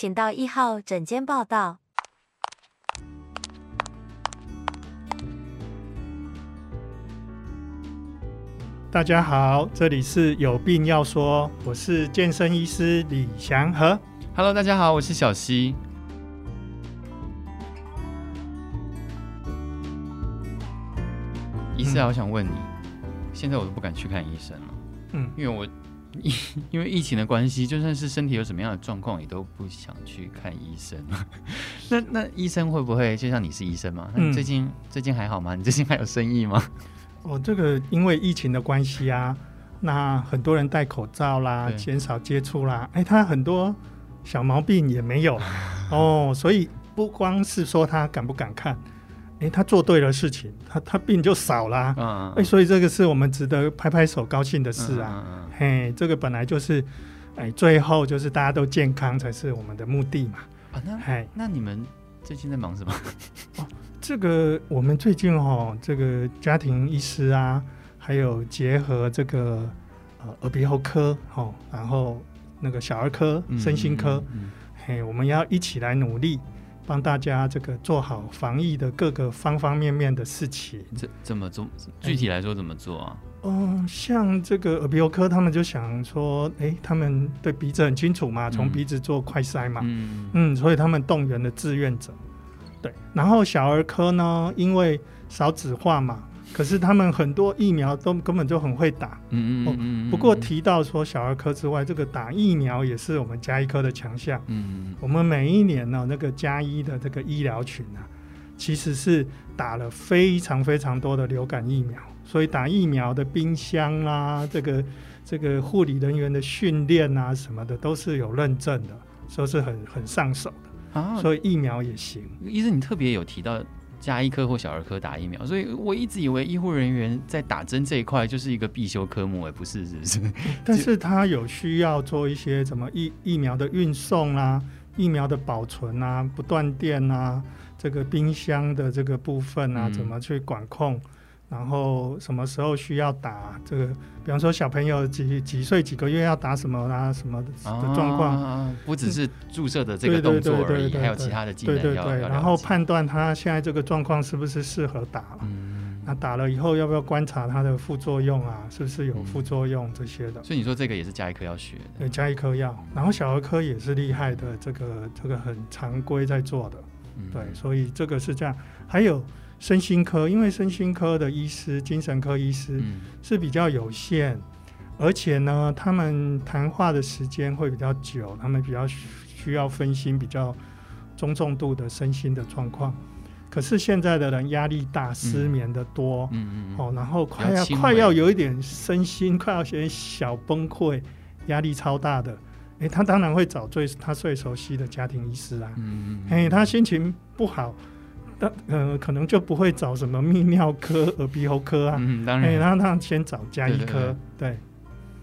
请到一号诊间报到。大家好，这里是有病要说，我是健身医师李祥和。Hello，大家好，我是小溪。医师啊，我想问你，现在我都不敢去看医生了，嗯，因为我因 因为疫情的关系，就算是身体有什么样的状况，也都不想去看医生。那那医生会不会就像你是医生吗？那你最近、嗯、最近还好吗？你最近还有生意吗？哦，这个因为疫情的关系啊，那很多人戴口罩啦，减少接触啦，哎，他很多小毛病也没有哦，所以不光是说他敢不敢看，哎，他做对了事情，他他病就少啦。嗯，哎，所以这个是我们值得拍拍手高兴的事啊，嘿，这个本来就是，哎，最后就是大家都健康才是我们的目的嘛。啊，那嘿，那你们最近在忙什么？哦这个我们最近哦，这个家庭医师啊，还有结合这个呃耳鼻喉科哦，然后那个小儿科、身心科，嘿，我们要一起来努力，帮大家这个做好防疫的各个方方面面的事情。怎怎么做？具体来说怎么做啊？嗯、呃，像这个耳鼻喉科，他们就想说，哎，他们对鼻子很清楚嘛，从鼻子做快筛嘛，嗯，嗯，所以他们动员了志愿者。对，然后小儿科呢，因为少子化嘛，可是他们很多疫苗都根本就很会打。嗯嗯嗯。不过提到说小儿科之外，这个打疫苗也是我们加医科的强项。嗯嗯。我们每一年呢，那个加医的这个医疗群啊，其实是打了非常非常多的流感疫苗，所以打疫苗的冰箱啊，这个这个护理人员的训练啊什么的都是有认证的，所以是很很上手的。啊，所以疫苗也行。医生，你特别有提到家医科或小儿科打疫苗，所以我一直以为医护人员在打针这一块就是一个必修科目，哎不是，是不是？但是他有需要做一些什么疫疫苗的运送啊，疫苗的保存啊，不断电啊，这个冰箱的这个部分啊，怎么去管控？嗯然后什么时候需要打这个？比方说小朋友几几岁几个月要打什么啊？什么的状况？啊，不只是注射的这个动作而已，还有其他的技能对对对，然后判断他现在这个状况是不是适合打了。嗯，那打了以后要不要观察他的副作用啊？是不是有副作用这些的？所以你说这个也是加一科要学的？对，加一科要。然后小儿科也是厉害的，这个这个很常规在做的。对，所以这个是这样。还有。身心科，因为身心科的医师、精神科医师是比较有限，嗯、而且呢，他们谈话的时间会比较久，他们比较需要分心，比较中重度的身心的状况。可是现在的人压力大，失眠的多，嗯嗯嗯、哦，然后快要快要有一点身心快要有点小崩溃，压力超大的，诶，他当然会找最他最熟悉的家庭医师啊，嗯嗯、诶，他心情不好。但呃，可能就不会找什么泌尿科、耳鼻喉科啊，嗯，当然，然后他先找加医科，对，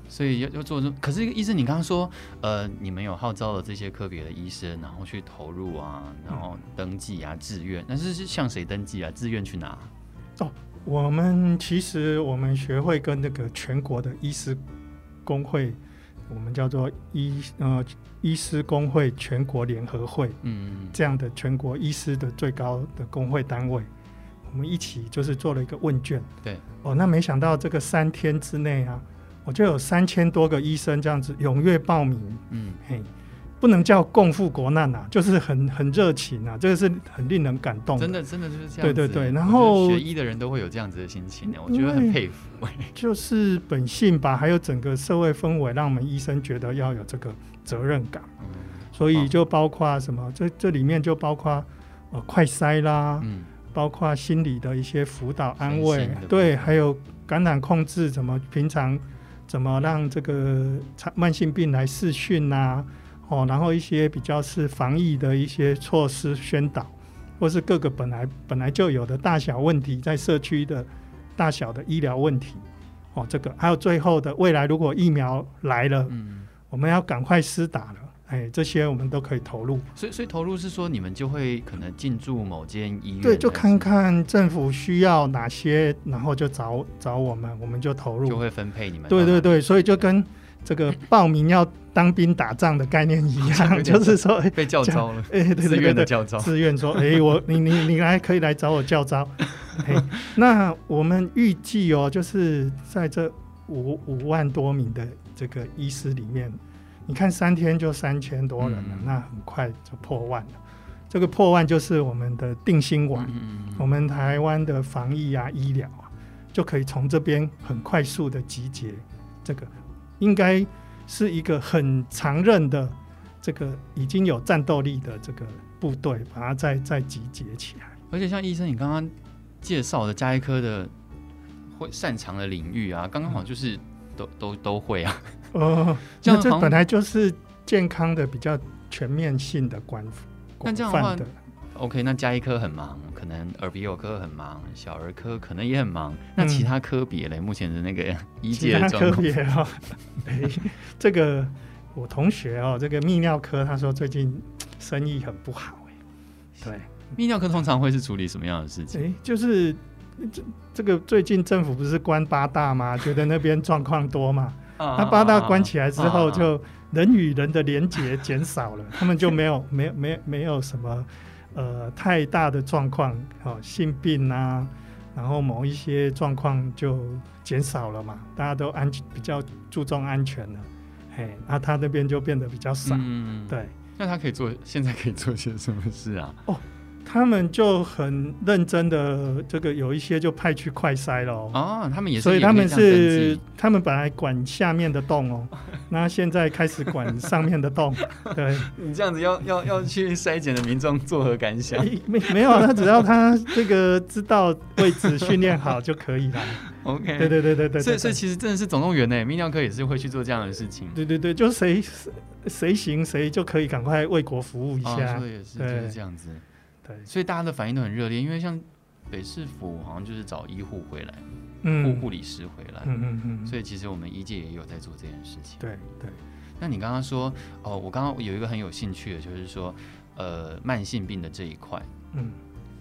所以要要做这，可是医生，你刚刚说，呃，你们有号召了这些科别的医生，然后去投入啊，然后登记啊，志愿，但是是向谁登记啊？志愿去拿？哦，我们其实我们学会跟那个全国的医师工会。我们叫做医呃医师工会全国联合会，嗯，这样的全国医师的最高的工会单位，我们一起就是做了一个问卷，对，哦，那没想到这个三天之内啊，我就有三千多个医生这样子踊跃报名，嗯，嘿。不能叫共赴国难呐、啊，就是很很热情啊，这个是很令人感动的。真的，真的就是这样。对对对，然后学医的人都会有这样子的心情，我觉得很佩服。就是本性吧，还有整个社会氛围，让我们医生觉得要有这个责任感。嗯、所以就包括什么，这这里面就包括呃快筛啦，嗯、包括心理的一些辅导安慰，对，还有感染控制，怎么平常怎么让这个慢性病来试训呐。哦，然后一些比较是防疫的一些措施宣导，或是各个本来本来就有的大小问题，在社区的大小的医疗问题，哦，这个还有最后的未来，如果疫苗来了，嗯，我们要赶快施打了，哎，这些我们都可以投入。所以，所以投入是说，你们就会可能进驻某间医院，对，就看看政府需要哪些，然后就找找我们，我们就投入，就会分配你们。对对对，所以就跟。这个报名要当兵打仗的概念一样，就是说 被叫招了，哎，对对对，自愿的叫招，自愿说，哎，我你你你来可以来找我叫招。哎，那我们预计哦，就是在这五五万多名的这个医师里面，你看三天就三千多人了，嗯、那很快就破万了。这个破万就是我们的定心丸，嗯、我们台湾的防疫啊、医疗啊，就可以从这边很快速的集结。这个应该是一个很常任的，这个已经有战斗力的这个部队，把它再再集结起来。而且像医生你刚刚介绍的加医科的会擅长的领域啊，刚刚好就是都、嗯、都都会啊。哦，那这本来就是健康的比较全面性的关。那这样的话，OK，那加医科很忙，可能耳鼻喉科很忙，小儿科可能也很忙。那其他科别嘞？嗯、目前的那个 医界的科别哦，哎，这个我同学哦，这个泌尿科他说最近生意很不好哎。对，泌尿科通常会是处理什么样的事情？哎，就是这这个最近政府不是关八大吗？觉得那边状况多嘛？那八大关起来之后就。人与人的连结减少了，他们就没有没有没有没有什么呃太大的状况，哦，性病啊，然后某一些状况就减少了嘛，大家都安比较注重安全了，嘿，那他那边就变得比较少，嗯，对，那他可以做现在可以做些什么事啊？哦。他们就很认真的，这个有一些就派去快筛了哦。他们也是，所以他们是他们本来管下面的洞哦，那现在开始管上面的洞。对，你这样子要要要去筛检的民众作何感想？没没有，他只要他这个知道位置训练好就可以了。OK，对对对对对。所以所以其实真的是总动员呢，泌尿科也是会去做这样的事情。对对对，就谁谁行谁就可以赶快为国服务一下。说的也是，就是这样子。对，所以大家的反应都很热烈，因为像北市府好像就是找医护回来，嗯，护护理师回来，嗯嗯嗯，所以其实我们医界也有在做这件事情。对对。那你刚刚说，哦，我刚刚有一个很有兴趣的，就是说，呃，慢性病的这一块，嗯，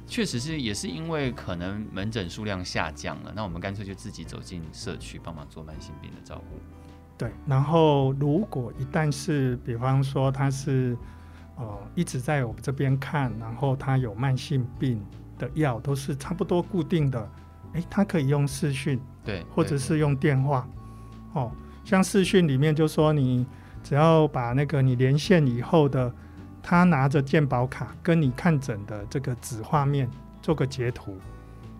确实是也是因为可能门诊数量下降了，那我们干脆就自己走进社区帮忙做慢性病的照顾。对，然后如果一旦是，比方说他是。哦，一直在我们这边看，然后他有慢性病的药都是差不多固定的，诶，他可以用视讯，对，或者是用电话，哦，像视讯里面就说你只要把那个你连线以后的，他拿着健保卡跟你看诊的这个纸画面做个截图，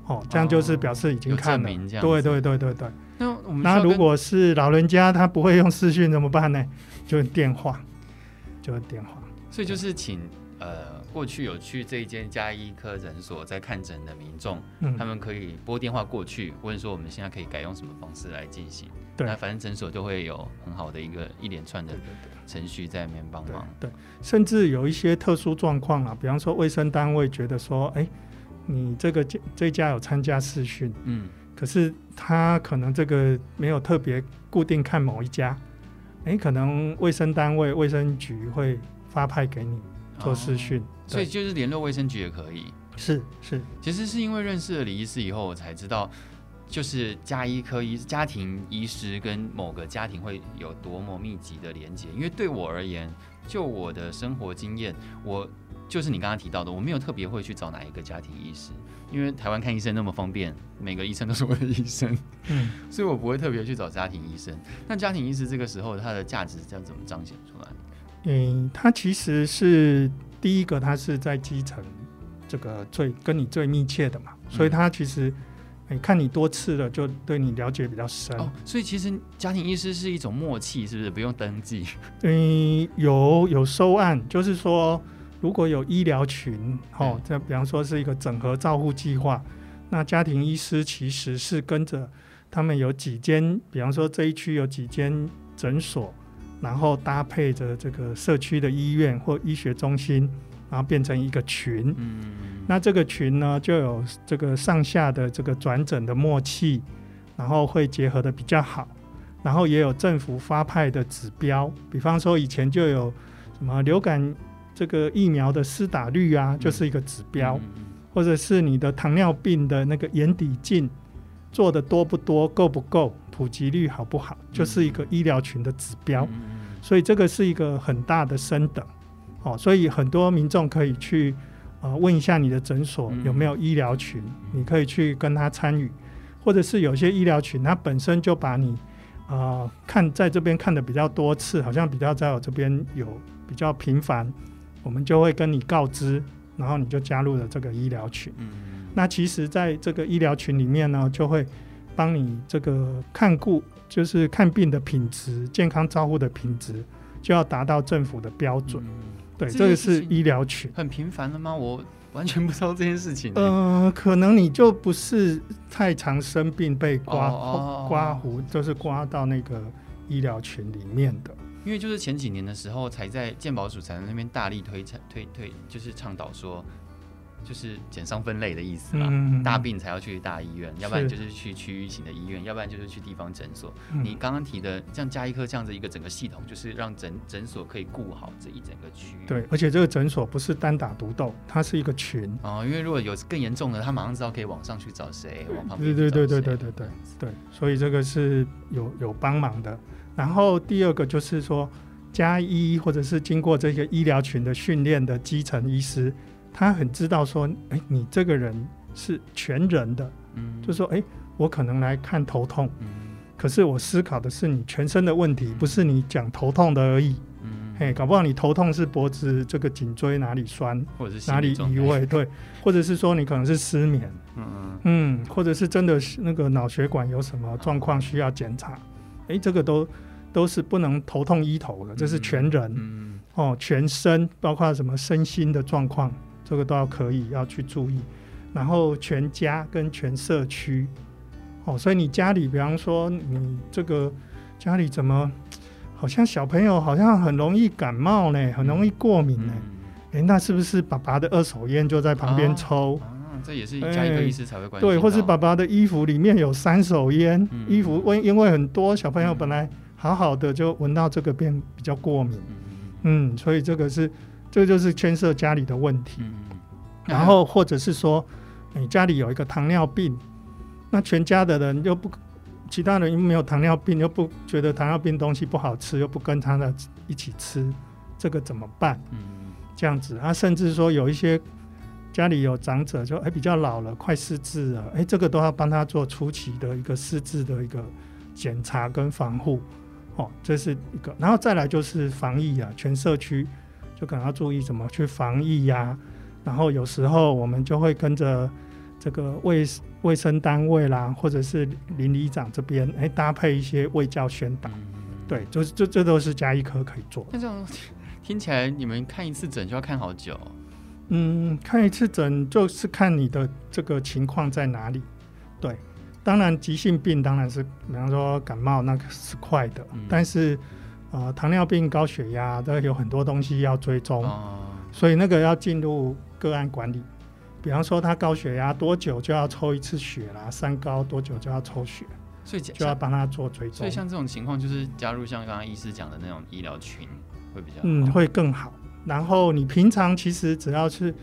哦，这样就是表示已经看了，哦、对对对对对。那我们那如果是老人家他不会用视讯怎么办呢？就用电话，就用电话。所以就是请呃过去有去这一间加医科诊所在看诊的民众，嗯、他们可以拨电话过去问说我们现在可以改用什么方式来进行。对，那反正诊所都会有很好的一个一连串的程序在里面帮忙对对对。对，甚至有一些特殊状况啊，比方说卫生单位觉得说，哎、欸，你这个这家有参加试训，嗯，可是他可能这个没有特别固定看某一家，哎、欸，可能卫生单位卫生局会。发派给你做视讯，哦，所以就是联络卫生局也可以。是是，其实是因为认识了李医师以后，我才知道，就是家医科医家庭医师跟某个家庭会有多么密集的连接。因为对我而言，就我的生活经验，我就是你刚刚提到的，我没有特别会去找哪一个家庭医师，因为台湾看医生那么方便，每个医生都是我的医生，嗯，所以我不会特别去找家庭医生。那家庭医师这个时候，他的价值将怎么彰显出来？嗯，他其实是第一个，他是在基层这个最跟你最密切的嘛，嗯、所以他其实你看你多次了，就对你了解比较深。哦，所以其实家庭医师是一种默契，是不是不用登记？嗯，有有收案，就是说如果有医疗群，哦，这比方说是一个整合照护计划，那家庭医师其实是跟着他们有几间，比方说这一区有几间诊所。然后搭配着这个社区的医院或医学中心，然后变成一个群。嗯，那这个群呢，就有这个上下的这个转诊的默契，然后会结合的比较好。然后也有政府发派的指标，比方说以前就有什么流感这个疫苗的施打率啊，就是一个指标，或者是你的糖尿病的那个眼底镜做的多不多、够不够，普及率好不好，就是一个医疗群的指标。所以这个是一个很大的升等。哦，所以很多民众可以去呃问一下你的诊所有没有医疗群，你可以去跟他参与，或者是有些医疗群，他本身就把你呃看在这边看的比较多次，好像比较在我这边有比较频繁，我们就会跟你告知，然后你就加入了这个医疗群。那其实在这个医疗群里面呢，就会帮你这个看顾，就是看病的品质、健康照护的品质，就要达到政府的标准。对，这个是医疗群。很频繁的吗？我完全不知道这件事情。呃，可能你就不是太常生病被刮刮胡，就是刮到那个医疗群里面的。因为就是前几年的时候，才在健保署才在那边大力推推推，就是倡导说。就是减伤分类的意思嘛、大病才要去大医院，要不然就是去区域型的医院，要不然就是去地方诊所。你刚刚提的像加医科这样子一个整个系统，就是让诊诊所可以顾好这一整个区域。对，而且这个诊所不是单打独斗，它是一个群啊、哦。因为如果有更严重的，他马上知道可以往上去找谁，往旁边。对对对对对对对对，所以这个是有有帮忙的。然后第二个就是说，加医或者是经过这个医疗群的训练的基层医师。他很知道说，哎，你这个人是全人的，嗯，就说，哎，我可能来看头痛，嗯，可是我思考的是你全身的问题，不是你讲头痛的而已，嗯，嘿，搞不好你头痛是脖子这个颈椎哪里酸，或者是哪里移位，对，或者是说你可能是失眠，嗯嗯，嗯，或者是真的是那个脑血管有什么状况需要检查，哎，这个都都是不能头痛医头的，这是全人，嗯，哦，全身包括什么身心的状况。这个都要可以要去注意，然后全家跟全社区，哦，所以你家里，比方说你这个家里怎么好像小朋友好像很容易感冒呢，很容易过敏呢？哎、嗯嗯，那是不是爸爸的二手烟就在旁边抽？这也是家一个医师才会关心。对，或是爸爸的衣服里面有三手烟，嗯、衣服因因为很多小朋友本来好好的就闻到这个变比较过敏，嗯，嗯，所以这个是。这就是牵涉家里的问题，嗯、然后或者是说，你家里有一个糖尿病，那全家的人又不，其他人又没有糖尿病，又不觉得糖尿病东西不好吃，又不跟他的一起吃，这个怎么办？嗯、这样子啊，甚至说有一些家里有长者就，就哎比较老了，快失智了，哎，这个都要帮他做初期的一个失智的一个检查跟防护，哦，这是一个，然后再来就是防疫啊，全社区。就可能要注意怎么去防疫呀、啊，然后有时候我们就会跟着这个卫卫生单位啦，或者是邻里长这边，哎，搭配一些卫教宣导，嗯、对，就是这这都是加医科可以做的。那这种听起来，你们看一次诊就要看好久？嗯，看一次诊就是看你的这个情况在哪里。对，当然急性病当然是，比方说感冒那个是快的，嗯、但是。呃，糖尿病、高血压，都有很多东西要追踪，哦、所以那个要进入个案管理。比方说，他高血压多久就要抽一次血啦？三高多久就要抽血？所以就要帮他做追踪。所以像这种情况，就是加入像刚刚医师讲的那种医疗群会比较嗯，会更好。然后你平常其实只要是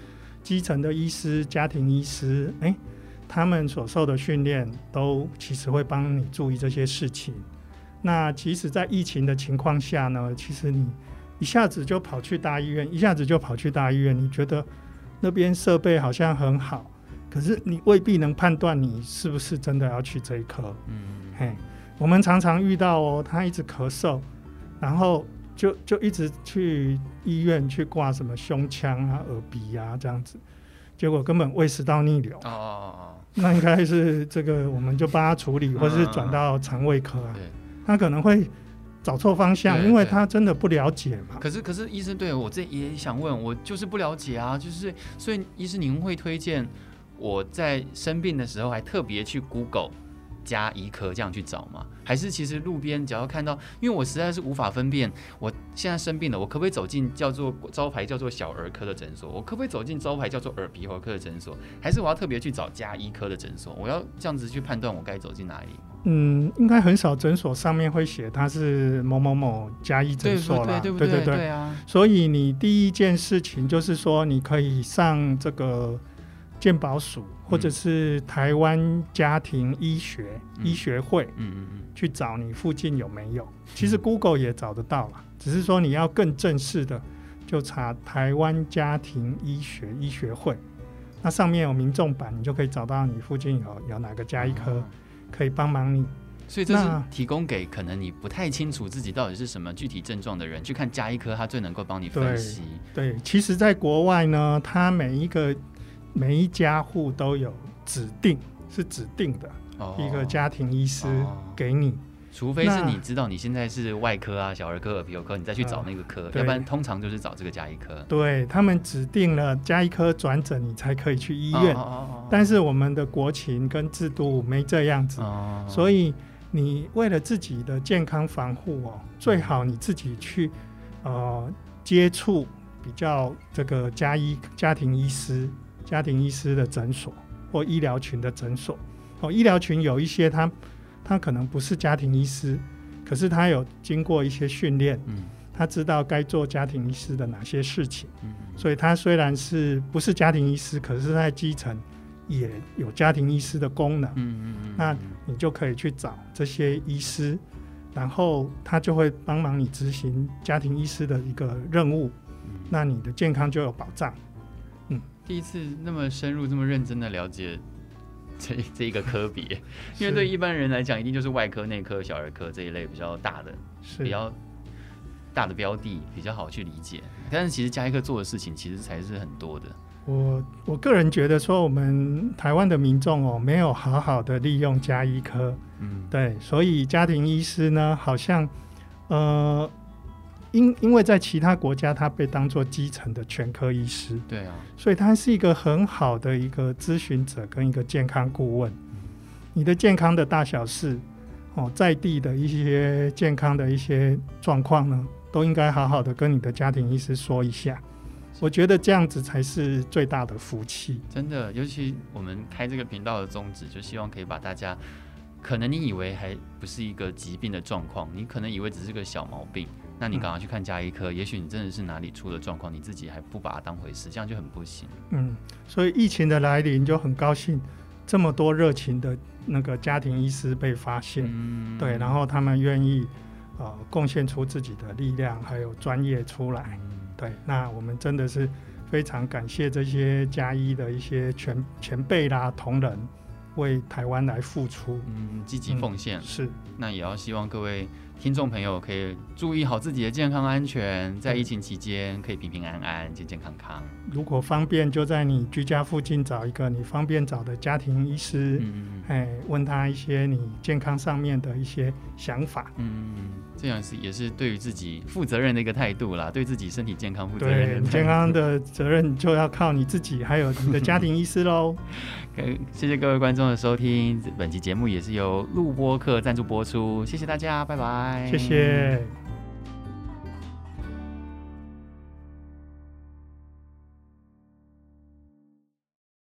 基层的医师、家庭医师，哎、欸，他们所受的训练都其实会帮你注意这些事情。那其实，在疫情的情况下呢，其实你一下子就跑去大医院，一下子就跑去大医院，你觉得那边设备好像很好，可是你未必能判断你是不是真的要去这一科。嗯，嘿，我们常常遇到哦，他一直咳嗽，然后就就一直去医院去挂什么胸腔啊、耳鼻啊这样子，结果根本胃食道逆流。哦哦哦，那应该是这个，我们就帮他处理，或是转到肠胃科啊。他可能会找错方向，对对对，因为他真的不了解嘛。可是，可是医生对我这也想问，我就是不了解啊，就是所以医生您会推荐我在生病的时候还特别去 Google。家医科这样去找吗？还是其实路边只要看到，因为我实在是无法分辨，我现在生病了，我可不可以走进叫做招牌叫做小儿科的诊所？我可不可以走进招牌叫做耳鼻喉科的诊所？还是我要特别去找加医科的诊所？我要这样子去判断我该走进哪里？嗯，应该很少诊所上面会写它是某某某加医诊所啦，对不对？对对对，对啊。所以你第一件事情就是说，你可以上这个。健保署或者是台湾家庭医学、嗯、医学会，嗯嗯嗯，去找你附近有没有。其实 Google 也找得到了，只是说你要更正式的，就查台湾家庭医学医学会，那上面有民众版，你就可以找到你附近有有哪个家医科可以帮忙你。所以这是提供给可能你不太清楚自己到底是什么具体症状的人去看加医科，他最能够帮你分析。对，对，其实，在国外呢，他每一个每一家户都有指定，是指定的一个家庭医师给你。除非是你知道你现在是外科啊、小儿科、耳鼻喉科，你再去找那个科，呃、要不然通常就是找这个家医科。对，他们指定了家医科转诊，你才可以去医院。哦哦哦哦，但是我们的国情跟制度没这样子，所以你为了自己的健康防护哦，最好你自己去呃接触比较这个家医家庭医师、家庭医师的诊所或医疗群的诊所。哦，医疗群有一些他。他可能不是家庭医师，可是他有经过一些训练，嗯，他知道该做家庭医师的哪些事情，嗯，所以他虽然是不是家庭医师，可是在基层也有家庭医师的功能，嗯嗯，那你就可以去找这些医师，然后他就会帮忙你执行家庭医师的一个任务，那你的健康就有保障。嗯，第一次那么深入、这么认真的了解。这 这一个科别，因为对一般人来讲，一定就是外科、内科、小儿科这一类比较大的、比较大的标的，比较好去理解。但是其实加医科做的事情，其实才是很多的。我我个人觉得说，我们台湾的民众哦，没有好好的利用加医科，嗯，对，所以家庭医师呢，好像呃。因因为在其他国家，他被当做基层的全科医师，对啊，所以他是一个很好的一个咨询者跟一个健康顾问。你的健康的大小事，哦，在地的一些健康的一些状况呢，都应该好好的跟你的家庭医师说一下。我觉得这样子才是最大的福气。真的，尤其我们开这个频道的宗旨，就希望可以把大家，可能你以为还不是一个疾病的状况，你可能以为只是个小毛病。那你赶快去看加医科，嗯、也许你真的是哪里出了状况，你自己还不把它当回事，这样就很不行。嗯，所以疫情的来临就很高兴，这么多热情的那个家庭医师被发现，嗯、对，然后他们愿意呃贡献出自己的力量还有专业出来，嗯、对，那我们真的是非常感谢这些加医的一些前前辈啦同仁为台湾来付出，嗯，积极奉献、嗯、是，那也要希望各位。听众朋友可以注意好自己的健康安全，在疫情期间可以平平安安、健健康康。如果方便，就在你居家附近找一个你方便找的家庭医师，嗯，哎，问他一些你健康上面的一些想法。嗯，这样是也是对于自己负责任的一个态度啦，对自己身体健康负责任。对，健康的责任就要靠你自己，还有你的家庭医师喽。谢谢各位观众的收听，本期节目也是由录播客赞助播出，谢谢大家，拜拜。谢谢。